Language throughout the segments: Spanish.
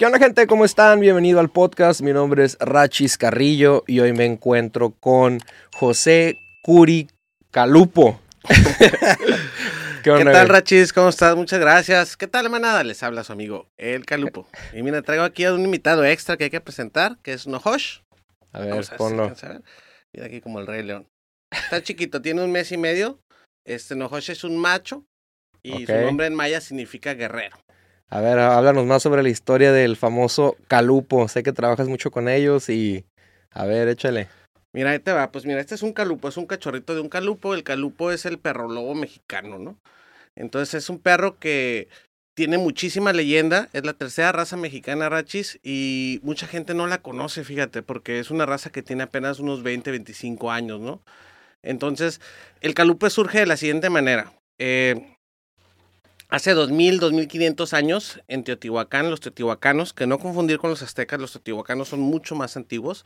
¿Qué onda gente? ¿Cómo están? Bienvenido al podcast. Mi nombre es Rachis Carrillo y hoy me encuentro con José Curi Calupo. ¿Qué, tal, Rachis? ¿Cómo estás? Muchas gracias. ¿Qué tal, manada? Les habla su amigo, El Calupo. Y mira, traigo aquí a un invitado extra que hay que presentar, que es Nohosh. A ver, ponlo. Mira aquí como el Rey León. Está chiquito, tiene un mes y medio. Este Nohosh es un macho y su nombre en maya significa guerrero. A ver, háblanos más sobre la historia del famoso Calupo. Sé que trabajas mucho con ellos y... A ver, échale. Mira, ahí te va. Pues mira, este es un calupo, es un cachorrito de un calupo. El calupo es el perro lobo mexicano, ¿no? Entonces es un perro que tiene muchísima leyenda. Es la tercera raza mexicana rachis y mucha gente no la conoce, fíjate, porque es una raza que tiene apenas unos 20, 25 años, ¿no? Entonces, el calupo surge de la siguiente manera. Eh, hace 2000, 2500 años en Teotihuacán, los teotihuacanos, que no confundir con los aztecas, los teotihuacanos son mucho más antiguos,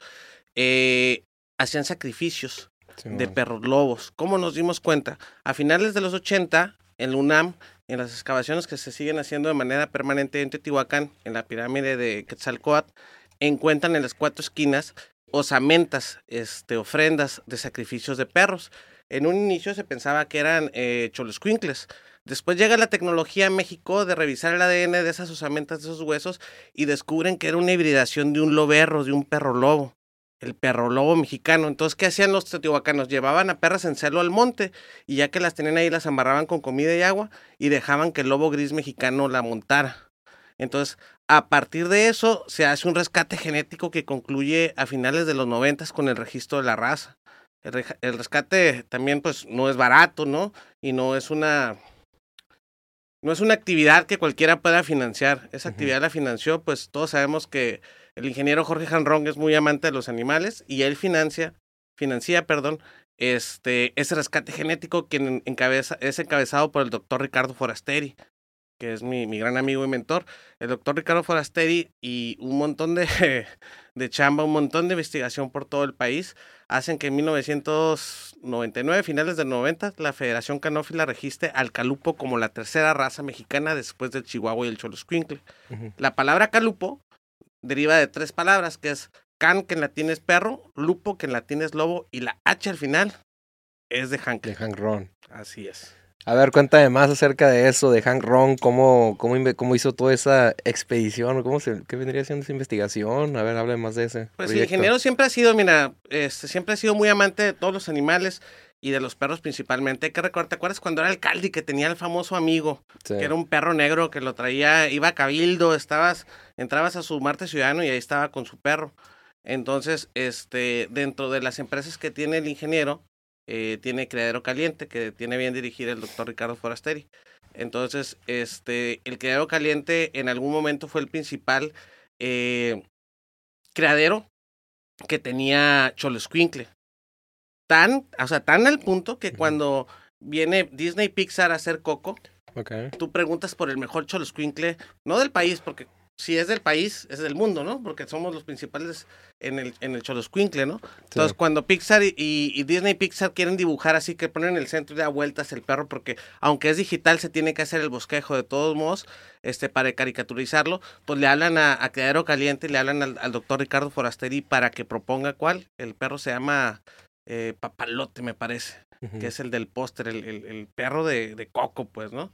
eh, hacían sacrificios de perros lobos. ¿Cómo nos dimos cuenta? A finales de los 80, en UNAM, en las excavaciones que se siguen haciendo de manera permanente en Teotihuacán, en la pirámide de Quetzalcoatl, encuentran en las cuatro esquinas osamentas, este, ofrendas de sacrificios de perros. En un inicio se pensaba que eran eh, choloscuincles. Después llega la tecnología a México de revisar el ADN de esas osamentas, de esos huesos, y descubren que era una hibridación de un loberro, de un perro lobo el perro lobo mexicano. Entonces, ¿qué hacían los teotihuacanos? Llevaban a perras en celo al monte y ya que las tenían ahí, las amarraban con comida y agua y dejaban que el lobo gris mexicano la montara. Entonces, a partir de eso, se hace un rescate genético que concluye a finales de los noventas con el registro de la raza. El, el rescate también, pues, no es barato, ¿no? Y no es una no es una actividad que cualquiera pueda financiar. Esa actividad la financió, pues todos sabemos que el ingeniero Jorge Janrong es muy amante de los animales y él financia, financia, perdón, este, ese rescate genético que encabeza, es encabezado por el doctor Ricardo Forasteri, que es mi, mi, gran amigo y mentor. El doctor Ricardo Forasteri y un montón de, de chamba, un montón de investigación por todo el país hacen que en 1999, finales del 90, la Federación Canófila registre al calupo como la tercera raza mexicana después del chihuahua y el choloscuincle. La palabra calupo deriva de tres palabras, que es can, que en latín es perro, lupo, que en latín es lobo, y la H al final es de Hank. De Hank Ron. Así es. A ver, cuéntame más acerca de eso, de Hank Ron, cómo, cómo, cómo hizo toda esa expedición, cómo se, qué vendría siendo esa investigación. A ver, hable más de ese. Pues el ingeniero siempre ha sido, mira, este, siempre ha sido muy amante de todos los animales y de los perros principalmente. Hay que recordar, ¿te acuerdas cuando era alcalde y que tenía el famoso amigo? Que era un perro negro que lo traía, iba a cabildo, estabas, entrabas a su Marte Ciudadano y ahí estaba con su perro. Entonces, este, dentro de las empresas que tiene el ingeniero, eh, tiene Criadero Caliente, que tiene bien dirigir el doctor Ricardo Forasteri. Entonces, este, el Criadero Caliente en algún momento fue el principal eh, criadero que tenía Choloscuincle. Tan, o sea, tan al punto que cuando viene Disney Pixar a hacer Coco, tú preguntas por el mejor Choloscuincle, no del país, porque si es del país, es del mundo, ¿no? Porque somos los principales en el, en el Choloscuincle, ¿no? Entonces, cuando Pixar y, y, Disney Pixar quieren dibujar así, que ponen en el centro y da vueltas el perro, porque aunque es digital, se tiene que hacer el bosquejo de todos modos, este, para caricaturizarlo, pues le hablan a, a Caliente, le hablan al, doctor Ricardo Forasteri para que proponga cuál. El perro se llama eh, Papalote, me parece, que es el del póster, el, el, el, perro de, de Coco, pues, ¿no?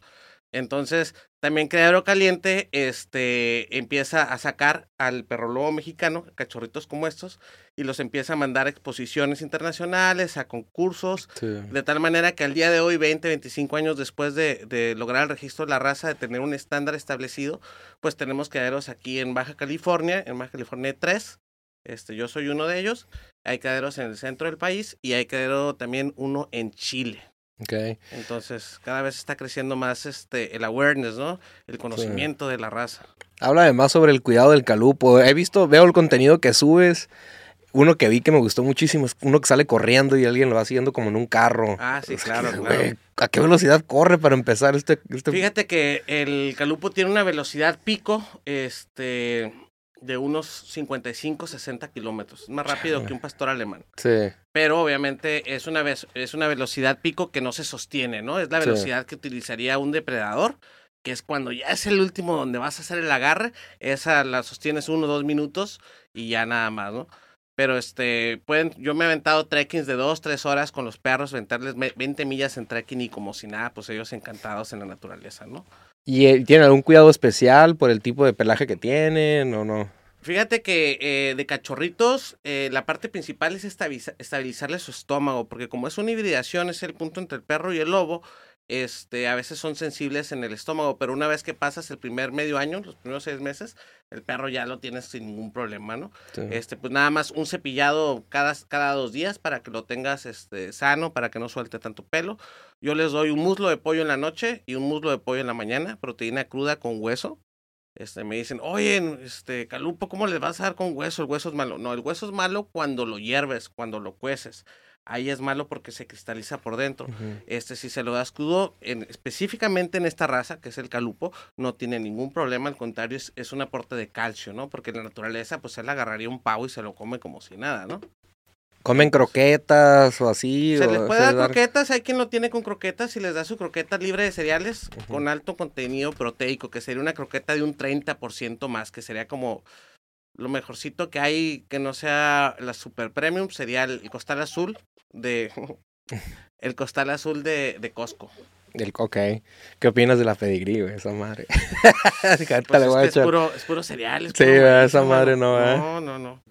Entonces, también Criadero Caliente este, empieza a sacar al perro lobo mexicano, cachorritos como estos, y los empieza a mandar a exposiciones internacionales, a concursos, de tal manera que al día de hoy, 20, 25 años después de, de, lograr el registro de la raza, de tener un estándar establecido, pues tenemos criaderos aquí en Baja California, en Baja California 3, este, yo soy uno de ellos, hay criaderos en el centro del país y hay criadero también uno en Chile. Okay. Entonces, cada vez está creciendo más este el awareness, ¿no? El conocimiento de la raza. Habla además sobre el cuidado del calupo. He visto, veo el contenido que subes. Uno que vi que me gustó muchísimo es uno que sale corriendo y alguien lo va siguiendo como en un carro. Ah, sí, claro, claro. ¿A qué velocidad corre para empezar este, este, Fíjate que el calupo tiene una velocidad pico, este, de unos 55, 60 kilómetros. Más rápido que un pastor alemán. Sí. Pero obviamente es una, es una velocidad pico que no se sostiene, ¿no? Es la velocidad que utilizaría un depredador que es cuando ya es el último donde vas a hacer el agarre, esa la sostienes uno o dos minutos y ya nada más, ¿no? Pero este, pueden, yo me he aventado trekkings de dos, tres horas con los perros, aventarles 20 millas en trekking y como si nada, pues ellos encantados en la naturaleza, ¿no? ¿Y eh, tienen algún cuidado especial por el tipo de pelaje que tienen o no? Fíjate que eh, de cachorritos, eh, la parte principal es estabilizarle su estómago, porque como es una hibridación, es el punto entre el perro y el lobo, este, a veces son sensibles en el estómago, pero una vez que pasas el primer medio año, los primeros seis meses, el perro ya lo tienes sin ningún problema, ¿no? Este, pues nada más un cepillado cada, cada dos días para que lo tengas este, sano, para que no suelte tanto pelo. Yo les doy un muslo de pollo en la noche y un muslo de pollo en la mañana, proteína cruda con hueso. Este, me dicen, oye, este, Calupo, ¿cómo les vas a dar con hueso? El hueso es malo. No, el hueso es malo cuando lo hierves, cuando lo cueces ahí es malo porque se cristaliza por dentro. Este, si se lo das crudo, en, específicamente en esta raza, que es el calupo, no tiene ningún problema, al contrario, es, un aporte de calcio, ¿no? Porque en la naturaleza, pues él agarraría un pavo y se lo come como si nada, ¿no? ¿Comen croquetas o así? Se les puede dar croquetas, hay quien lo tiene con croquetas y les da su croqueta libre de cereales con alto contenido proteico, que sería una croqueta de un 30% más, que sería como lo mejorcito que hay que no sea la super premium, sería el costal azul, de el costal azul de, de Costco. Del, ok. ¿Qué opinas de la pedigrí, güey? Esa madre. pues es, que es, puro, es puro cereal. sí, esa madre no, ¿eh? No, no, no.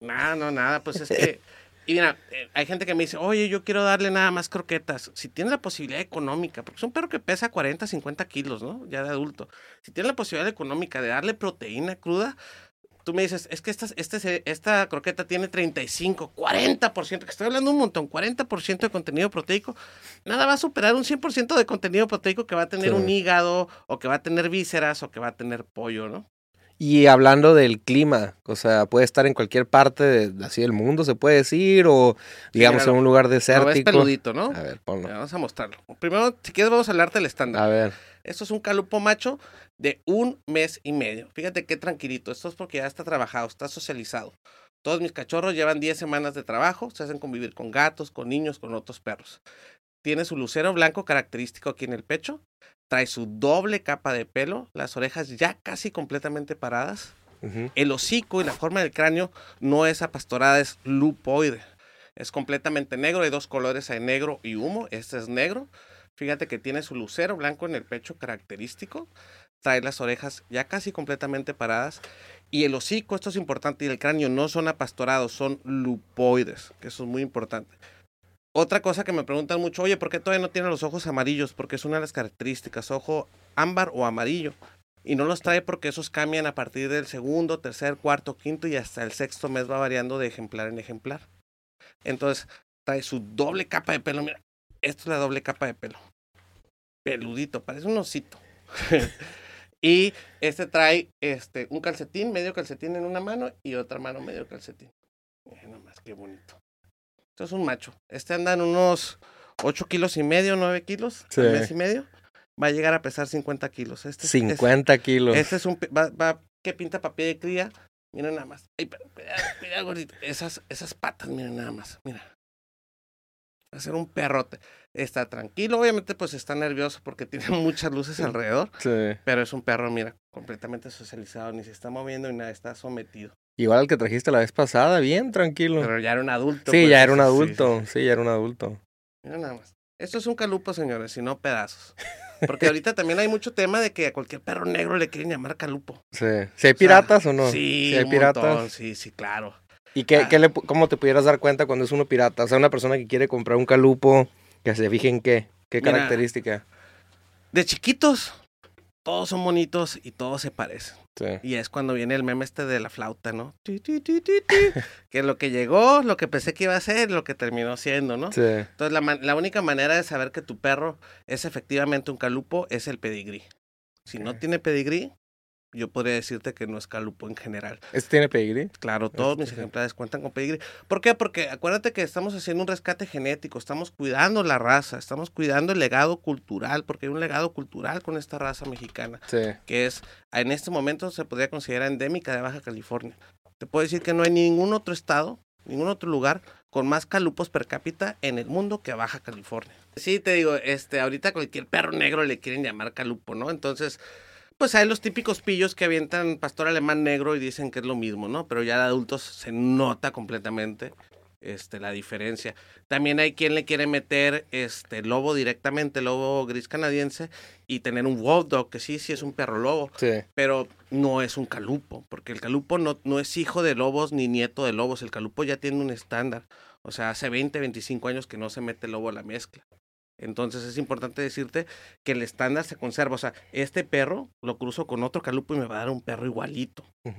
Nada, no, nada. Pues es que. Y mira, eh, hay gente que me dice, oye, yo quiero darle nada más croquetas. Si tiene la posibilidad económica, porque es un perro que pesa 40, 50 kilos, ¿no? Ya de adulto. Si tiene la posibilidad económica de darle proteína cruda, tú me dices, es que esta, este, esta croqueta tiene 35, 40%, que estoy hablando un montón, 40% de contenido proteico, nada va a superar un 100% de contenido proteico que va a tener un hígado, o que va a tener vísceras, o que va a tener pollo, ¿no? Y hablando del clima, o sea, puede estar en cualquier parte de, así del mundo, se puede decir, o digamos en un lugar desértico. es peludito, ¿no? A ver, ponlo. Vamos a mostrarlo. Primero, si quieres, vamos a hablarte del estándar. A ver. Esto es un calupo macho de un mes y medio. Fíjate qué tranquilito. Esto es porque ya está trabajado, está socializado. Todos mis cachorros llevan 10 semanas de trabajo, se hacen convivir con gatos, con niños, con otros perros. Tiene su lucero blanco característico aquí en el pecho. Trae su doble capa de pelo, las orejas ya casi completamente paradas. El hocico y la forma del cráneo no es apastorada, es lupoide. Es completamente negro, hay dos colores, hay negro y humo. Este es negro. Fíjate que tiene su lucero blanco en el pecho característico trae las orejas ya casi completamente paradas y el hocico, esto es importante, y el cráneo no son apastorados, son lupoides, que eso es muy importante. Otra cosa que me preguntan mucho, oye, ¿por qué todavía no tiene los ojos amarillos? Porque es una de las características, ojo ámbar o amarillo. Y no los trae porque esos cambian a partir del segundo, tercer, cuarto, quinto y hasta el sexto mes va variando de ejemplar en ejemplar. Entonces, trae su doble capa de pelo. Mira, esto es la doble capa de pelo. Peludito, parece un osito. Y este trae este, un calcetín, medio calcetín en una mano y otra mano medio calcetín. Mira nomás, qué bonito. Esto es un macho. Este anda en unos 8 kilos y medio, 9 kilos, sí. mes y medio. Va a llegar a pesar 50 kilos. Este 50 kilos. Este es un... Va, va, que pinta papel de cría. Mira nada más. Ay, cuidado, gordito. Esas, esas patas, miren nada más. Mira. Va a ser un perrote está tranquilo. Obviamente, pues está nervioso porque tiene muchas luces alrededor. Sí. Pero es un perro, mira, completamente socializado, ni se está moviendo ni nada, está sometido. Igual al que trajiste la vez pasada, bien tranquilo. Pero ya era un adulto. Sí, pues, ya era un adulto. Sí, ya era un adulto. Mira nada más. Esto es un calupo, señores, y no pedazos. Porque ahorita también hay mucho tema de que a cualquier perro negro le quieren llamar calupo. Sí. ¿Si hay piratas o, no? Sí, ¿Si hay piratas. sí, sí, claro. ¿Y qué, ah. qué le, cómo te pudieras dar cuenta cuando es uno pirata? O sea, una persona que quiere comprar un calupo que se fijen qué, qué característica. De chiquitos, todos son bonitos y todos se parecen. Y es cuando viene el meme este de la flauta, ¿no? que lo que llegó, lo que pensé que iba a ser, lo que terminó siendo, ¿no? Entonces la, la, única manera de saber que tu perro es efectivamente un calupo es el pedigrí. Si no tiene pedigrí, yo podría decirte que no es calupo en general. ¿Este tiene pedigrí? Claro, todos mis ejemplares cuentan con pedigrí. ¿Por qué? Porque acuérdate que estamos haciendo un rescate genético, estamos cuidando la raza, estamos cuidando el legado cultural, porque hay un legado cultural con esta raza mexicana, sí. que es, en este momento se podría considerar endémica de Baja California. Te puedo decir que no hay ningún otro estado ningún otro lugar con más calupos per cápita en el mundo que Baja California. Sí, te digo, este, ahorita cualquier perro negro le quieren llamar calupo, ¿no? Entonces, pues hay los típicos pillos que avientan pastor alemán negro y dicen que es lo mismo, ¿no? Pero ya de adultos se nota completamente este, la diferencia. También hay quien le quiere meter este lobo directamente, lobo gris canadiense, y tener un wolf dog, que sí, sí es un perro lobo, Sí. pero no es un calupo, porque el calupo no, no es hijo de lobos ni nieto de lobos, el calupo ya tiene un estándar. O sea, hace 20, 25 años que no se mete lobo a la mezcla. Entonces es importante decirte que el estándar se conserva. O sea, este perro lo cruzo con otro calupo y me va a dar un perro igualito. O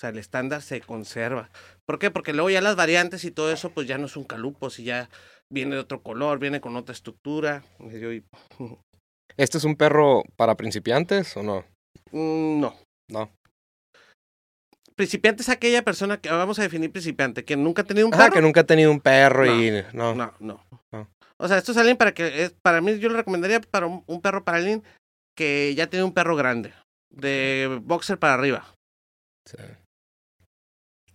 sea, el estándar se conserva. ¿Por qué? Porque luego ya las variantes y todo eso, pues ya no es un calupo, si ya viene de otro color, viene con otra estructura. ¿Este es un perro para principiantes o no? Mm, No. No. Principiante es aquella persona que vamos a definir principiante, que nunca ha tenido un perro. que nunca ha tenido un perro y no. No, no. No. O sea, esto es alguien para que, es, para mí yo lo recomendaría para un, un perro para alguien que ya tiene un perro grande, de boxer para arriba. Sí.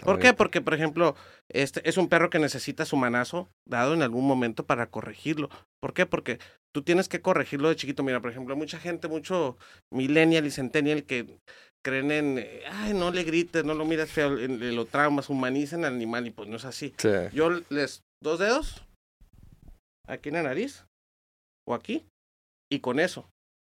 ¿Por qué? Porque, por ejemplo, este es un perro que necesita su manazo dado en algún momento para corregirlo. ¿Por qué? Porque tú tienes que corregirlo de chiquito. Mira, por ejemplo, mucha gente, mucho millennial y centennial que creen en, ay, no le grites, no lo miras feo, en lo traumas, humanizan al animal y pues no es así. Sí. Yo les dos dedos aquí en la nariz o aquí y con eso.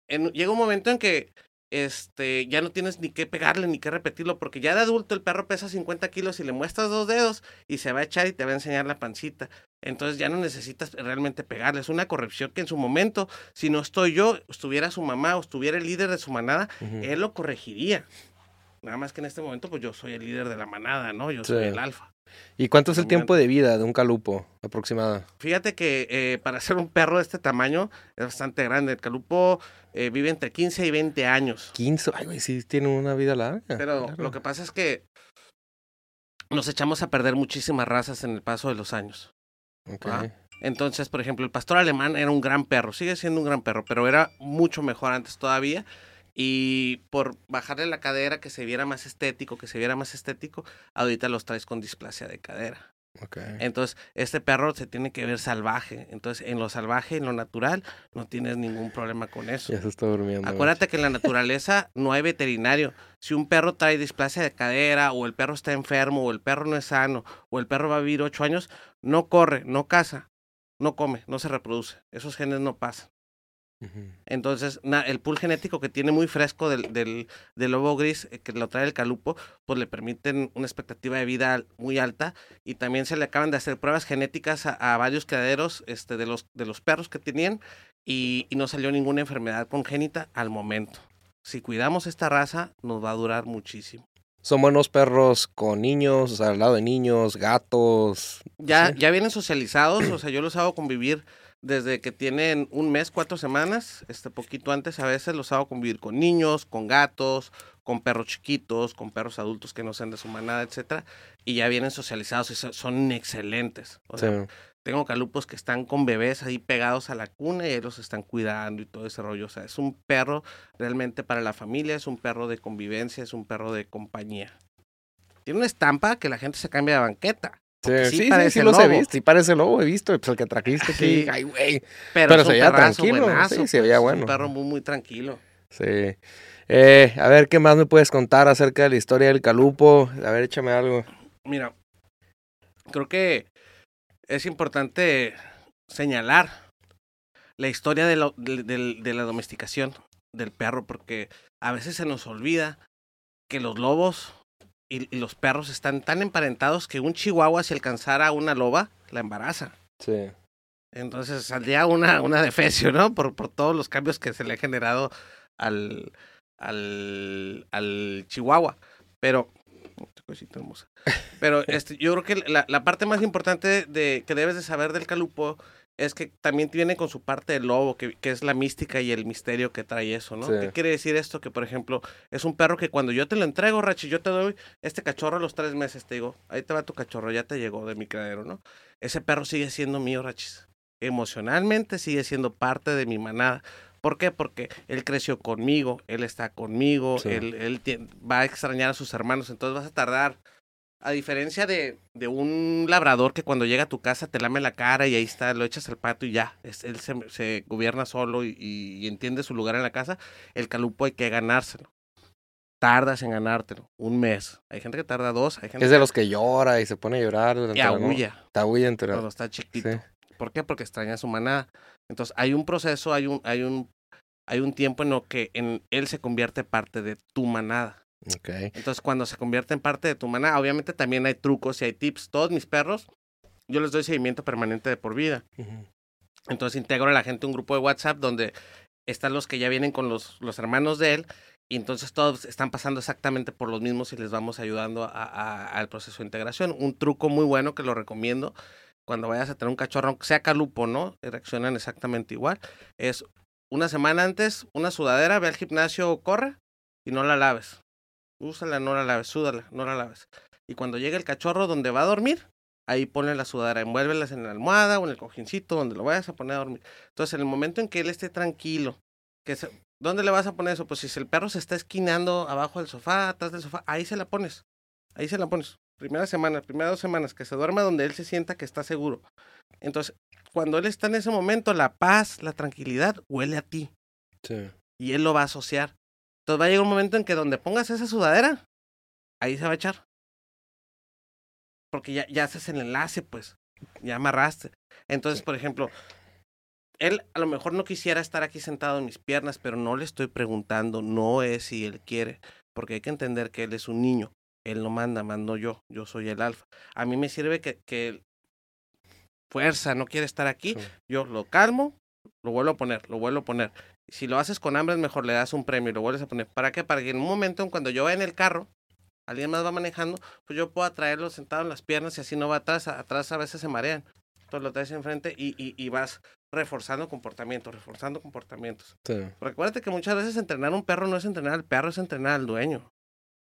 En- llega un momento en que este ya no tienes ni que pegarle ni que repetirlo porque ya de adulto el perro pesa 50 kilos y le muestras dos dedos y se va a echar y te va a enseñar la pancita. Entonces ya no necesitas realmente pegarle. Es una corrección que en su momento, si no estoy yo, estuviera su mamá o estuviera el líder de su manada, él lo corregiría. Nada más que en este momento, pues yo soy el líder de la manada, ¿no? Yo soy Sí. el alfa. ¿Y cuánto es el tiempo de vida de un calupo aproximado? Fíjate que eh, para ser un perro de este tamaño es bastante grande. El calupo eh, vive entre 15 y 20 años. 15. Ay, güey, sí tiene una vida larga. Pero claro. lo que pasa es que nos echamos a perder muchísimas razas en el paso de los años. Entonces, por ejemplo, el pastor alemán era un gran perro, sigue siendo un gran perro, pero era mucho mejor antes todavía. Y por bajarle la cadera, que se viera más estético, que se viera más estético, ahorita los traes con displasia de cadera. Entonces, este perro se tiene que ver salvaje. Entonces, en lo salvaje, en lo natural, no tienes ningún problema con eso. Ya se está durmiendo. Acuérdate que en la naturaleza no hay veterinario. Si un perro trae displasia de cadera, o el perro está enfermo, o el perro no es sano, o el perro va a vivir ocho años, no corre, no caza, no come, no se reproduce. Esos genes no pasan. Entonces, na- el pool genético que tiene muy fresco del, del, del lobo gris, eh, que lo trae el calupo, pues le permiten una expectativa de vida muy alta. Y también se le acaban de hacer pruebas genéticas a, a varios criaderos este, de, los, de los perros que tenían y, y no salió ninguna enfermedad congénita al momento. Si cuidamos esta raza, nos va a durar muchísimo. Son buenos perros con niños, o sea, al lado de niños, gatos. Ya, Sí. ya vienen socializados, o sea, yo los hago convivir desde que tienen un mes, cuatro semanas, este poquito antes a veces los hago convivir con niños, con gatos, con perros chiquitos, con perros adultos que no sean de su manada, etcétera, y ya vienen socializados y son, excelentes. O sea, Sí. tengo calupos que están con bebés ahí pegados a la cuna y ellos los están cuidando y todo ese rollo. O sea, es un perro realmente para la familia, es un perro de convivencia, es un perro de compañía. Tiene una estampa que la gente se cambia de banqueta. Sí, sí, sí sí, sí, parece los he visto. Sí, parece lobo, he visto. Pues el que trajiste aquí. Sí. Ay, güey. Pero, se veía tranquilo, buenazo, sí, se pues, veía bueno. Un perro muy, muy tranquilo. Sí. Eh, a ver, ¿qué más me puedes contar acerca de la historia del calupo? A ver, échame algo. Mira, creo que es importante señalar la historia de la domesticación del perro, porque a veces se nos olvida que los lobos y, y los perros están tan emparentados que un chihuahua, si alcanzara a una loba, la embaraza. Sí. Entonces saldría una, una ¿no? Por, por todos los cambios que se le ha generado al, al, al Chihuahua. Pero, qué cosita hermosa. Pero este, yo creo que la, la parte más importante de, que debes de saber del calupo es que también viene con su parte del lobo, que, que es la mística y el misterio que trae eso, ¿no? Sí. ¿Qué quiere decir esto? Que, por ejemplo, es un perro que cuando yo te lo entrego, Rachi, yo te doy este cachorro a los tres meses, te digo, ahí te va tu cachorro, ya te llegó de mi criadero, ¿no? Ese perro sigue siendo mío, Rachis. Emocionalmente sigue siendo parte de mi manada. ¿Por qué? Porque él creció conmigo, él está conmigo, Sí. él, él va a extrañar a sus hermanos, entonces vas a tardar A diferencia de, de, un labrador que cuando llega a tu casa te lame la cara y ahí está, lo echas al pato y ya, es, él se, se, gobierna solo y, y, entiende su lugar en la casa, el calupo hay que ganárselo. Tardas en ganártelo, un mes. Hay gente que tarda dos. Hay gente es de los que llora y se pone a llorar. Durante y aúlla. Te aúlla entre... Cuando está chiquito. Sí. ¿Por qué? Porque extraña a su manada. Entonces hay un proceso, hay un, hay un, hay un tiempo en lo que en, él se convierte parte de tu manada. Okay. Entonces, cuando se convierte en parte de tu manada, obviamente también hay trucos y hay tips. Todos mis perros, yo les doy seguimiento permanente de por vida. Uh -huh. Entonces, integro a la gente un grupo de WhatsApp donde están los que ya vienen con los, los hermanos de él. Y entonces todos están pasando exactamente por los mismos y les vamos ayudando a, a, al proceso de integración. Un truco muy bueno que lo recomiendo cuando vayas a tener un cachorro, aunque sea calupo, ¿no? Reaccionan exactamente igual. Es una semana antes, una sudadera, ve al gimnasio, corre y no la laves úsala, no la laves, súdala, no la laves. Y cuando llegue el cachorro donde va a dormir, ahí ponle la sudadera, envuélvelas en la almohada o en el cojincito donde lo vayas a poner a dormir. Entonces, en el momento en que él esté tranquilo, que se, ¿dónde le vas a poner eso? Pues si el perro se está esquinando abajo del sofá, atrás del sofá, ahí se la pones. Ahí se la pones. Primera semana, primeras dos semanas, que se duerma donde él se sienta que está seguro. Entonces, cuando él está en ese momento, la paz, la tranquilidad, huele a ti. Sí. Y él lo va a asociar. Entonces va a llegar un momento en que donde pongas esa sudadera, ahí se va a echar. Porque ya, ya haces el enlace, pues. Ya amarraste. Entonces, por ejemplo, él a lo mejor no quisiera estar aquí sentado en mis piernas, pero no le estoy preguntando, no es si él quiere, porque hay que entender que él es un niño. Él no manda, mando yo. Yo soy el alfa. A mí me sirve que, que fuerza no quiere estar aquí. Sí. Yo lo calmo, lo vuelvo a poner, lo vuelvo a poner. Si lo haces con hambre, es mejor le das un premio y lo vuelves a poner. ¿Para qué? Para que en un momento, cuando yo vaya en el carro, alguien más va manejando, pues yo puedo traerlo sentado en las piernas y así no va atrás. Atrás a veces se marean. Entonces lo traes enfrente y, y, y vas reforzando comportamientos, reforzando comportamientos. Sí. Porque acuérdate que muchas veces entrenar a un perro no es entrenar al perro, es entrenar al dueño.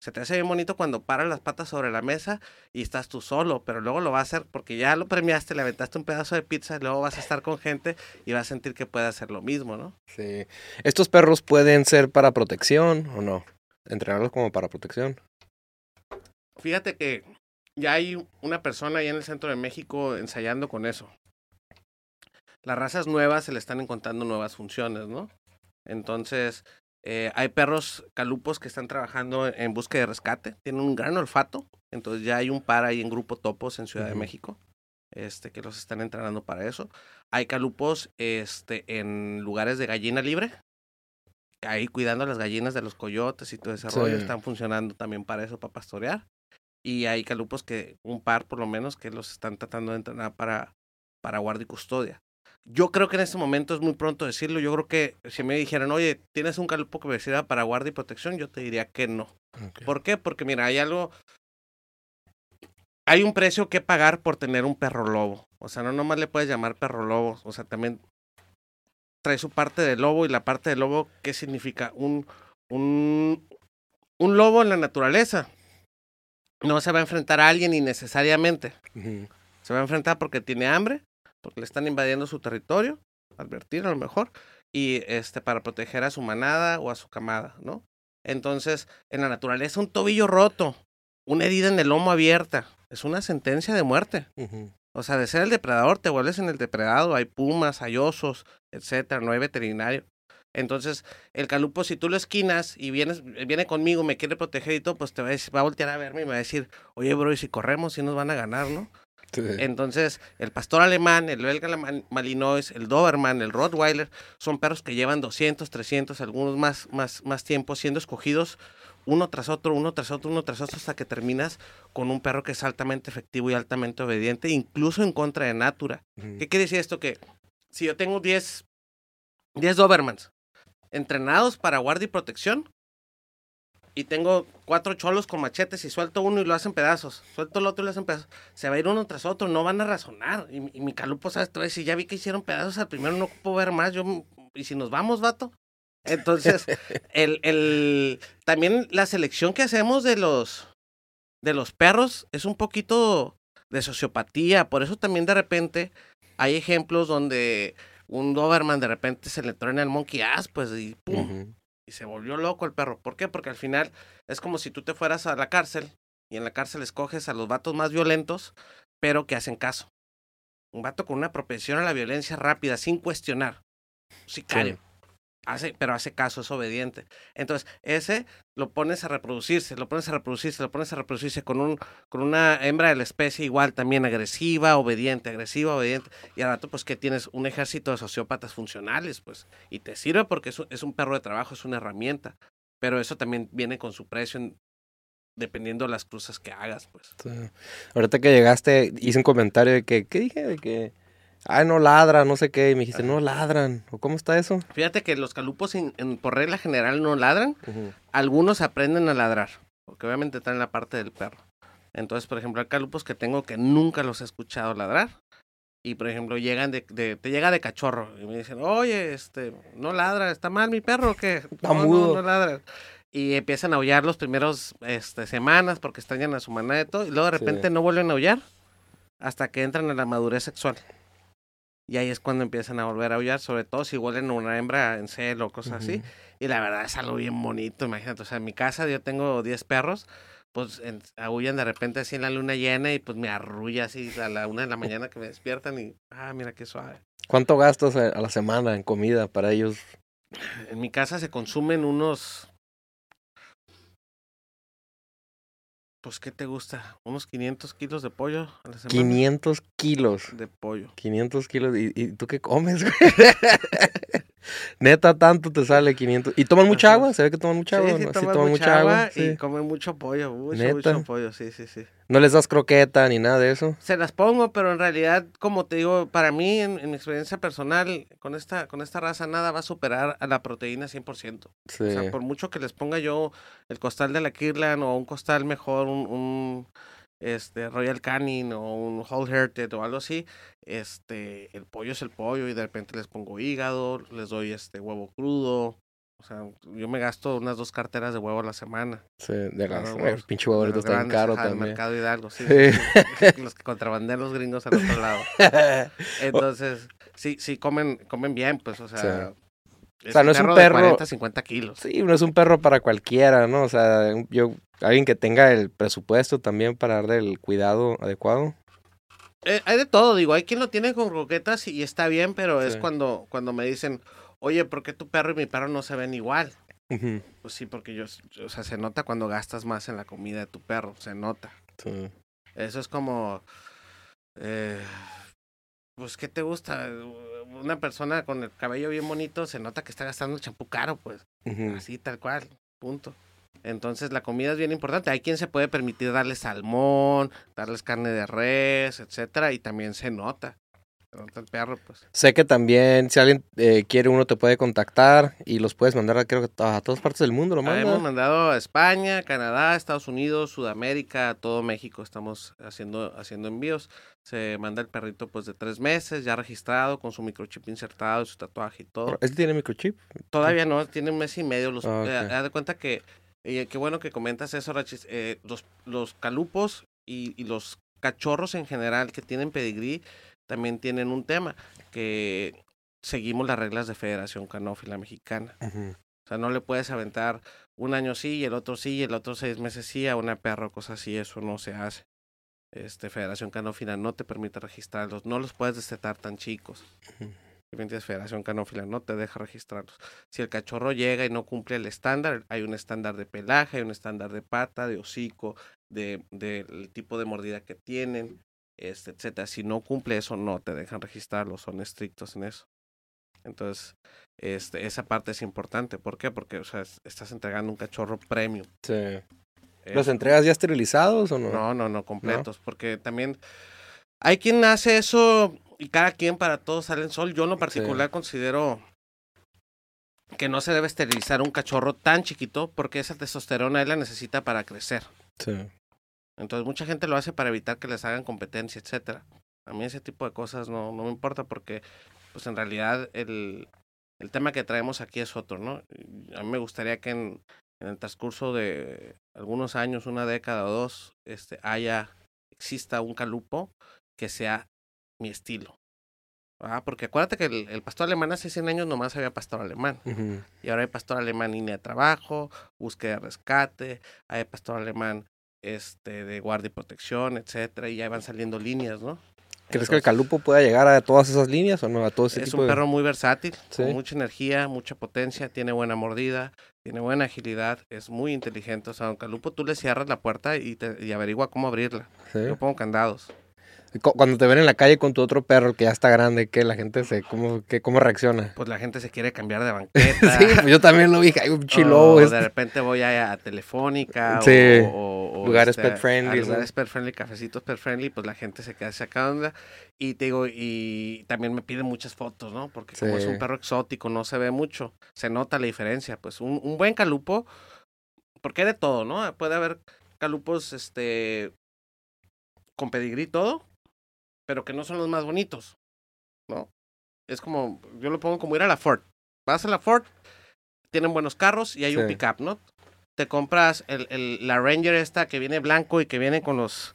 Se te hace bien bonito cuando paras las patas sobre la mesa y estás tú solo, pero luego lo vas a hacer porque ya lo premiaste, le aventaste un pedazo de pizza y luego vas a estar con gente y vas a sentir que puede hacer lo mismo, ¿no? Sí. ¿Estos perros pueden ser para protección o no? ¿Entrenarlos como para protección? Fíjate que ya hay una persona ahí en el centro de México ensayando con eso. Las razas nuevas se le están encontrando nuevas funciones, ¿no? Entonces, eh, hay perros calupos que están trabajando en búsqueda de rescate, tienen un gran olfato, entonces ya hay un par ahí en Grupo Topos en Ciudad uh -huh. de México, este, que los están entrenando para eso. Hay calupos este, en lugares de gallina libre, ahí cuidando las gallinas de los coyotes y todo ese sí. rollo, están funcionando también para eso, para pastorear. Y hay calupos que, un par por lo menos, que los están tratando de entrenar para, para guardia y custodia. Yo creo que en este momento es muy pronto decirlo. Yo creo que si me dijeran, oye, ¿tienes un calupo que me sirva para guardia y protección? Yo te diría que no. Okay. ¿Por qué? Porque mira, hay algo... Hay un precio que pagar por tener un perro lobo. O sea, no nomás le puedes llamar perro lobo. O sea, también trae su parte de lobo y la parte de lobo, ¿qué significa? Un, un, un lobo en la naturaleza. No se va a enfrentar a alguien innecesariamente. Uh -huh. Se va a enfrentar porque tiene hambre, porque le están invadiendo su territorio, advertir a lo mejor, y este para proteger a su manada o a su camada, ¿no? Entonces, en la naturaleza, un tobillo roto, una herida en el lomo abierta, es una sentencia de muerte. Uh -huh. O sea, de ser el depredador, te vuelves en el depredado, hay pumas, hay osos, etcétera, no hay veterinario. Entonces, el calupo, si tú lo esquinas y vienes, viene conmigo, me quiere proteger y todo, pues te va a, decir, va a voltear a verme y me va a decir, oye, bro, y si corremos, si nos van a ganar, ¿no? Sí. Entonces, el pastor alemán, el belga malinois, el Doberman, el Rottweiler, son perros que llevan 200, 300, algunos más, más, más tiempo siendo escogidos uno tras otro, uno tras otro, uno tras otro, hasta que terminas con un perro que es altamente efectivo y altamente obediente, incluso en contra de Natura. Uh -huh. ¿Qué quiere decir esto? Que si yo tengo 10, 10 Dobermans entrenados para guardia y protección, y tengo cuatro cholos con machetes y suelto uno y lo hacen pedazos, suelto el otro y lo hacen pedazos, se va a ir uno tras otro, no van a razonar. Y, y mi calupo, ¿sabes? Te decir, ya vi que hicieron pedazos al primero, no puedo ver más, yo, y si nos vamos, vato. Entonces, el, el, también la selección que hacemos de los, de los perros es un poquito de sociopatía, por eso también de repente hay ejemplos donde un Doberman de repente se le truena el monkey ass, pues, y pum, uh -huh y se volvió loco el perro. ¿Por qué? Porque al final es como si tú te fueras a la cárcel y en la cárcel escoges a los vatos más violentos, pero que hacen caso. Un vato con una propensión a la violencia rápida, sin cuestionar. Sicario. Hace, pero hace caso, es obediente. Entonces, ese lo pones a reproducirse, lo pones a reproducirse, lo pones a reproducirse con, un, con una hembra de la especie igual, también agresiva, obediente, agresiva, obediente. Y al rato, pues que tienes un ejército de sociópatas funcionales, pues. Y te sirve porque es un, es un perro de trabajo, es una herramienta. Pero eso también viene con su precio en, dependiendo de las cruzas que hagas, pues. Ahorita que llegaste, hice un comentario de que, ¿qué dije? De que, ay, no ladran, no sé qué, y me dijiste, no ladran, ¿o cómo está eso? Fíjate que los calupos en, por regla general no ladran, algunos aprenden a ladrar, porque obviamente están en la parte del perro. Entonces, por ejemplo, hay calupos que tengo que nunca los he escuchado ladrar. Y por ejemplo, llegan de, te llega de cachorro y me dicen, oye, este, no ladra, ¿está mal mi perro o qué? No, no, no ladra y empiezan a aullar los primeros este, semanas porque extrañan a su manada y todo, y luego de repente no vuelven a aullar hasta que entran a la madurez sexual. Y ahí es cuando empiezan a volver a aullar, sobre todo si vuelven a una hembra en celo o cosas así. Y la verdad es algo bien bonito, imagínate. O sea, en mi casa yo tengo 10 perros, pues aullan de repente así en la luna llena y pues me arrulla así a la una de la mañana que me despiertan y, ah, mira qué suave. ¿Cuánto gastas a la semana en comida para ellos? En mi casa se consumen unos Pues, ¿qué te gusta? ¿Unos 500 kilos de pollo a la semana? 500 kilos. De pollo. 500 kilos. ¿Y, tú qué comes, güey? Neta, tanto te sale 500. ¿Y toman mucha agua? ¿Se ve que toman mucha agua? Sí, sí, toman, mucha, agua, y comen mucho pollo. Mucho, mucho pollo, sí, sí, sí. ¿No les das croqueta ni nada de eso? Se las pongo, pero en realidad, como te digo, para mí, en, mi experiencia personal, con esta, con esta raza, nada va a superar a la proteína 100%. Sí. O sea, por mucho que les ponga yo el costal de la Kirlan o un costal mejor, un, un este Royal Canin o un Whole Hearted o algo así, este, el pollo es el pollo y de repente les pongo hígado, les doy este huevo crudo, o sea, yo me gasto unas dos carteras de huevo a la semana. Sí, de gas. El pinche huevo ahorita está caro también. mercado Hidalgo, sí. los que contrabandean los gringos al otro lado. Entonces, sí, sí, comen, comen bien, pues, o sea. O sea, no es un perro. De 40, 50 kilos. Sí, no es un perro para cualquiera, ¿no? O sea, yo, alguien que tenga el presupuesto también para darle el cuidado adecuado. Eh, hay de todo, digo, hay quien lo tiene con croquetas y está bien, pero es cuando, cuando me dicen, oye, ¿por qué tu perro y mi perro no se ven igual? Pues sí, porque yo, o sea, se nota cuando gastas más en la comida de tu perro, se nota. Eso es como, eh, pues, ¿qué te gusta? Una persona con el cabello bien bonito se nota que está gastando el champú caro, pues, así tal cual, punto. Entonces la comida es bien importante. Hay quien se puede permitir darles salmón, darles carne de res, etcétera, y también se nota. El perro, pues. Sé que también, si alguien eh, quiere, uno te puede contactar y los puedes mandar, creo que a todas partes del mundo. ¿lo ah, hemos mandado a España, Canadá, Estados Unidos, Sudamérica, todo México. Estamos haciendo, haciendo envíos. Se manda el perrito, pues, de tres meses, ya registrado, con su microchip insertado, su tatuaje y todo. ¿Este tiene microchip? Todavía no, tiene un mes y medio. Los, ah, eh, haz de cuenta que, eh, qué bueno que comentas eso, Rachis. los, los calupos y, y los cachorros en general que tienen pedigrí también tienen un tema, que seguimos las reglas de Federación Canófila Mexicana. O sea, no le puedes aventar un año sí y el otro sí y el otro seis meses sí a una perro, cosas así, eso no se hace. Este, Federación Canófila no te permite registrarlos, no los puedes destetar tan chicos. Uh Federación Canófila no te deja registrarlos. Si el cachorro llega y no cumple el estándar, hay un estándar de pelaje, hay un estándar de pata, de hocico, de, del tipo de mordida que tienen este, etcétera. Si no cumple eso, no te dejan registrarlo, son estrictos en eso. Entonces, este, esa parte es importante. ¿Por qué? Porque o sea, estás entregando un cachorro premium. Sí. ¿Los entregas ya esterilizados o no? No, no, no, completos. Porque también hay quien hace eso y cada quien para todos sale en sol. Yo en lo particular considero que no se debe esterilizar un cachorro tan chiquito porque esa testosterona él la necesita para crecer. Sí. Entonces mucha gente lo hace para evitar que les hagan competencia, etcétera. A mí ese tipo de cosas no, no me importa porque pues en realidad el, el tema que traemos aquí es otro, ¿no? A mí me gustaría que en, en el transcurso de algunos años, una década o dos, este, haya, exista un calupo que sea mi estilo. Ah, porque acuérdate que el, pastor alemán hace 100 años nomás había pastor alemán. Y ahora hay pastor alemán línea de trabajo, búsqueda de rescate, hay pastor alemán este, de guardia y protección, etcétera, y ya van saliendo líneas, ¿no? ¿Crees que el Calupo pueda llegar a todas esas líneas o no? A todo ese es tipo un de- perro muy versátil, Sí. con mucha energía, mucha potencia, tiene buena mordida, tiene buena agilidad, es muy inteligente. O sea, a un calupo tú le cierras la puerta y, te, y averigua cómo abrirla. Sí. Yo pongo candados. Cu- Cuando te ven en la calle con tu otro perro que ya está grande, ¿qué? La gente se, ¿cómo, qué, cómo reacciona? Pues la gente se quiere cambiar de banqueta. Sí, pues yo también lo vi, hay un chilobo. O este. de repente voy a, a Telefónica Sí, o, o- o, lugares este, pet friendly, lugares pet friendly, cafecitos pet friendly, pues la gente se queda sacando. Y te digo, y también me piden muchas fotos, ¿no? Porque como es Sí. un perro exótico, no se ve mucho, se nota la diferencia. Pues un, un buen calupo, porque hay de todo, ¿no? Puede haber calupos, este, con pedigrí todo, pero que no son los más bonitos, ¿no? Es como, yo lo pongo como ir a la Ford. Vas a la Ford, tienen buenos carros y hay un Sí. pickup, ¿no? Te compras el, el- la Ranger esta que viene blanco y que viene con los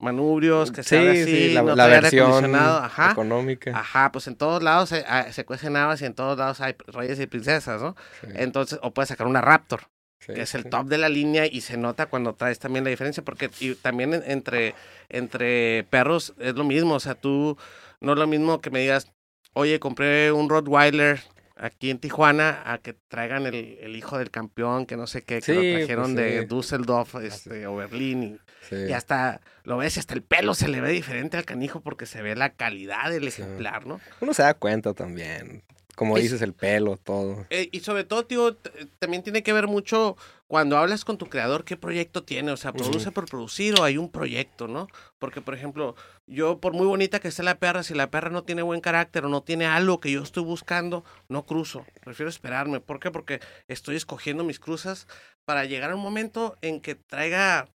manubrios, que se abre así, la, no la versión ajá. económica. Ajá, pues en todos lados se, ah, se cuecen habas y en todos lados hay reyes y princesas, ¿no? Sí, Entonces, o puedes sacar una Raptor sí, que es el sí. top de la línea y se nota cuando traes también la diferencia porque y también en- entre entre perros es lo mismo, o sea, tú no es lo mismo que me digas, "Oye, compré un Rottweiler aquí en Tijuana a que traigan el, el hijo del campeón, que no sé qué, que Sí, lo pues trajeron de. Düsseldorf este, o Berlín y, y hasta lo ves y hasta el pelo se le ve diferente al canijo porque se ve la calidad del ejemplar, ¿no? Uno se da cuenta también. Como Es- dices, el pelo, todo. Eh, y sobre todo, tío, también tiene que ver mucho cuando hablas con tu creador, qué proyecto tiene. O sea, produce por producir o hay un proyecto, ¿no? Porque, por ejemplo, yo, por muy bonita que esté la perra, si la perra no tiene buen carácter o no tiene algo que yo estoy buscando, no cruzo. Prefiero esperarme. ¿Por qué? Porque estoy escogiendo mis cruzas para llegar a un momento en que traiga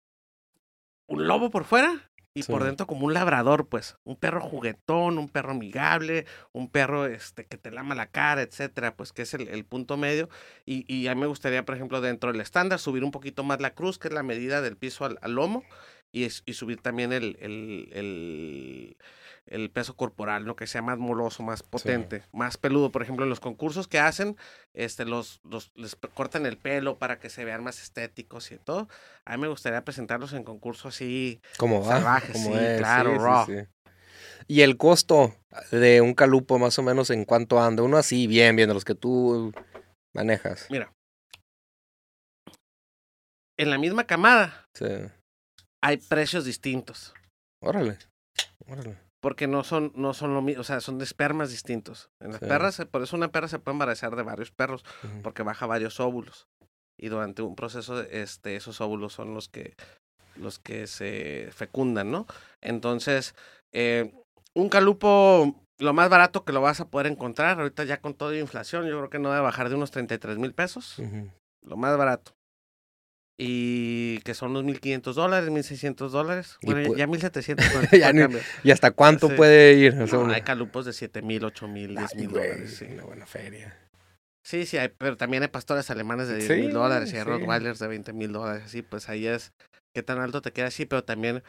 un lobo por fuera y por dentro como un labrador, pues. Un perro juguetón, un perro amigable, un perro este que te lama la cara, etcétera, pues que es el, el punto medio. Y, y a mí me gustaría, por ejemplo, dentro del estándar, subir un poquito más la cruz, que es la medida del piso al, al lomo, y, es- y subir también el, el, el, el peso corporal, ¿no? Que sea más moloso, más potente, más peludo. Por ejemplo, en los concursos que hacen, este, los, los, les cortan el pelo para que se vean más estéticos y todo. A mí me gustaría presentarlos en concursos así. Como va. Salvaje, como sí, es, claro, raw. Y el costo de un calupo, más o menos, ¿en cuánto anda? Uno así, bien, bien, de los que tú manejas. Mira. En la misma camada Sí. hay precios distintos. Órale. Órale. Porque no son, no son lo mismo, o sea, son de espermas distintos. En las Sí. perras, por eso una perra se puede embarazar de varios perros, porque baja varios óvulos. Y durante un proceso, este, esos óvulos son los que, los que se fecundan, ¿no? Entonces, eh, un calupo, lo más barato que lo vas a poder encontrar, ahorita ya con toda inflación, yo creo que no debe bajar de unos 33 mil pesos. Lo más barato. Y que son unos 1.500 dólares, 1.600 dólares. Bueno, ya- pu- ya 1.700 con el Ya ni-. ¿Y hasta cuánto Sí. puede ir? O sea, No, hay calupos de 7.000, 8.000, Ay, 10.000 güey, dólares. Sí. Una buena feria. sí, sí, hay, pero también hay pastores alemanes de 10 Sí, mil dólares y hay. Rottweilers de 20 mil dólares. Así, pues ahí es qué tan alto te queda así, pero también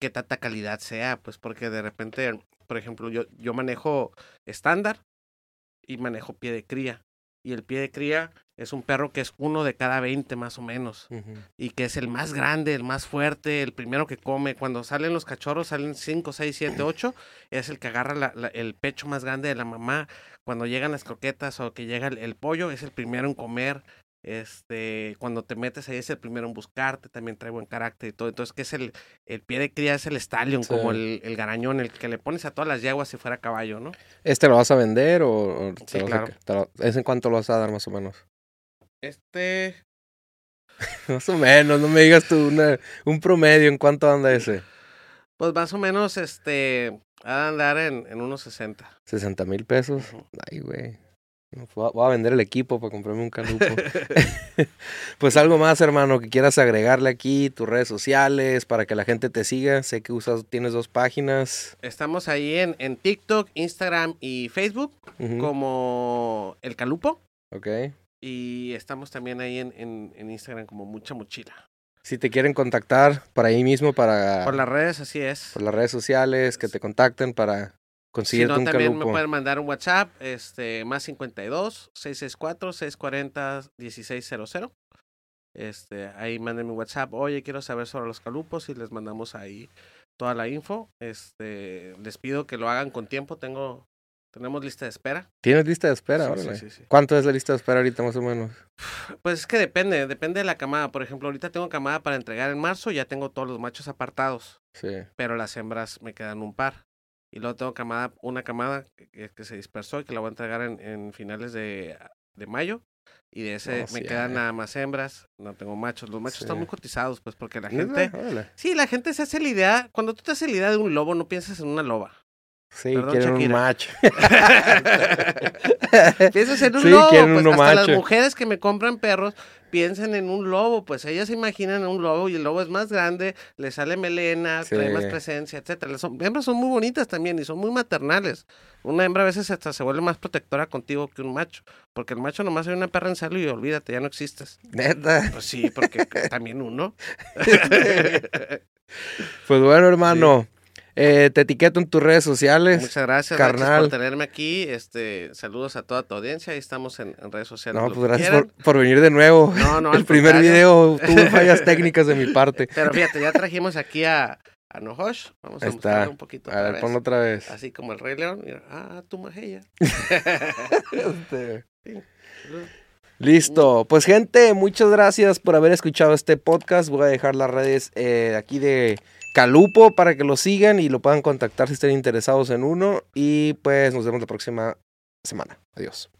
qué tanta calidad sea, pues porque de repente, por ejemplo, yo, yo manejo estándar y manejo pie de cría. Y el pie de cría es un perro que es uno de cada 20 más o menos. Y que es el más grande, el más fuerte, el primero que come. Cuando salen los cachorros, salen 5, 6, 7, 8, es el que agarra la- la- el pecho más grande de la mamá. Cuando llegan las croquetas o que llega el, el pollo, es el primero en comer. Este, cuando te metes ahí es el primero en buscarte, también trae buen carácter y todo. Entonces, que es el, el pie de cría, es el stallion, Sí. como el, el garañón, el que le pones a todas las yeguas si fuera caballo, ¿no? ¿Este lo vas a vender o, o te Sí, a claro. que- te lo- ¿Es en cuánto lo vas a dar más o menos? Este, Más o menos, no me digas tú una- un promedio en cuánto anda ese. pues más o menos, este, de andar en, en unos 60. 60 mil pesos. Ay, güey. Voy a- vender el equipo para comprarme un calupo. pues algo más, hermano, que quieras agregarle aquí, tus redes sociales, para que la gente te siga. Sé que usas, tienes dos páginas. Estamos ahí en, en TikTok, Instagram y Facebook como El Calupo. Ok. Y estamos también ahí en, en, en Instagram como Mucha Mochila. Si te quieren contactar por ahí mismo, para Por las redes, así es. por las redes sociales, que te contacten para Si no, un también calupo. me pueden mandar un WhatsApp, este, más 52 664 640 1600. Este, ahí manden mi WhatsApp, oye, quiero saber sobre los calupos y les mandamos ahí toda la info. Este, les pido que lo hagan con tiempo, tengo tenemos lista de espera. ¿Tienes lista de espera? Sí, sí. ¿Cuánto es la lista de espera ahorita más o menos? Pues es que depende, depende de la camada. Por ejemplo, ahorita tengo camada para entregar en marzo, ya tengo todos los machos apartados, Sí. pero las hembras me quedan un par. Y luego tengo camada, una camada que, que se dispersó y que la voy a entregar en, en finales de, de mayo. Y de ese No, me sí, quedan nada más hembras, no tengo machos. Los machos están muy cotizados, pues, porque la gente... Sí, la gente se hace la idea, cuando tú te haces la idea de un lobo, no piensas en una loba. Sí, Perdón, quieren un match. Piensas en un Sí, lobo, pues hasta las macho. mujeres que me compran perros piensan en un lobo, pues ellas se imaginan un lobo y el lobo es más grande, le sale melena, trae más presencia, etcétera. Las hembras son muy bonitas también y son muy maternales. Una hembra a veces hasta se vuelve más protectora contigo que un macho, porque el macho nomás hay una perra en celo y olvídate, ya no existes. Neta. Pues sí, porque también uno. Pues bueno, hermano. Eh, te etiqueto en tus redes sociales. Muchas gracias, carnal. por tenerme aquí. Este, saludos a toda tu audiencia. Ahí estamos en, en redes sociales. No, pues gracias por, por venir de nuevo. No, no, El primer contrario. video tuvo fallas técnicas de mi parte. Pero fíjate, ya trajimos aquí a, a Nohosh. Vamos a mostrarle un poquito A ver, vez. ponlo otra vez. Así como el Rey León. Mira, ah, tu majella. Este, Listo. Pues gente, muchas gracias por haber escuchado este podcast. Voy a dejar las redes eh, aquí de Calupo para que lo sigan y lo puedan contactar si estén interesados en uno. Y pues nos vemos la próxima semana. Adiós.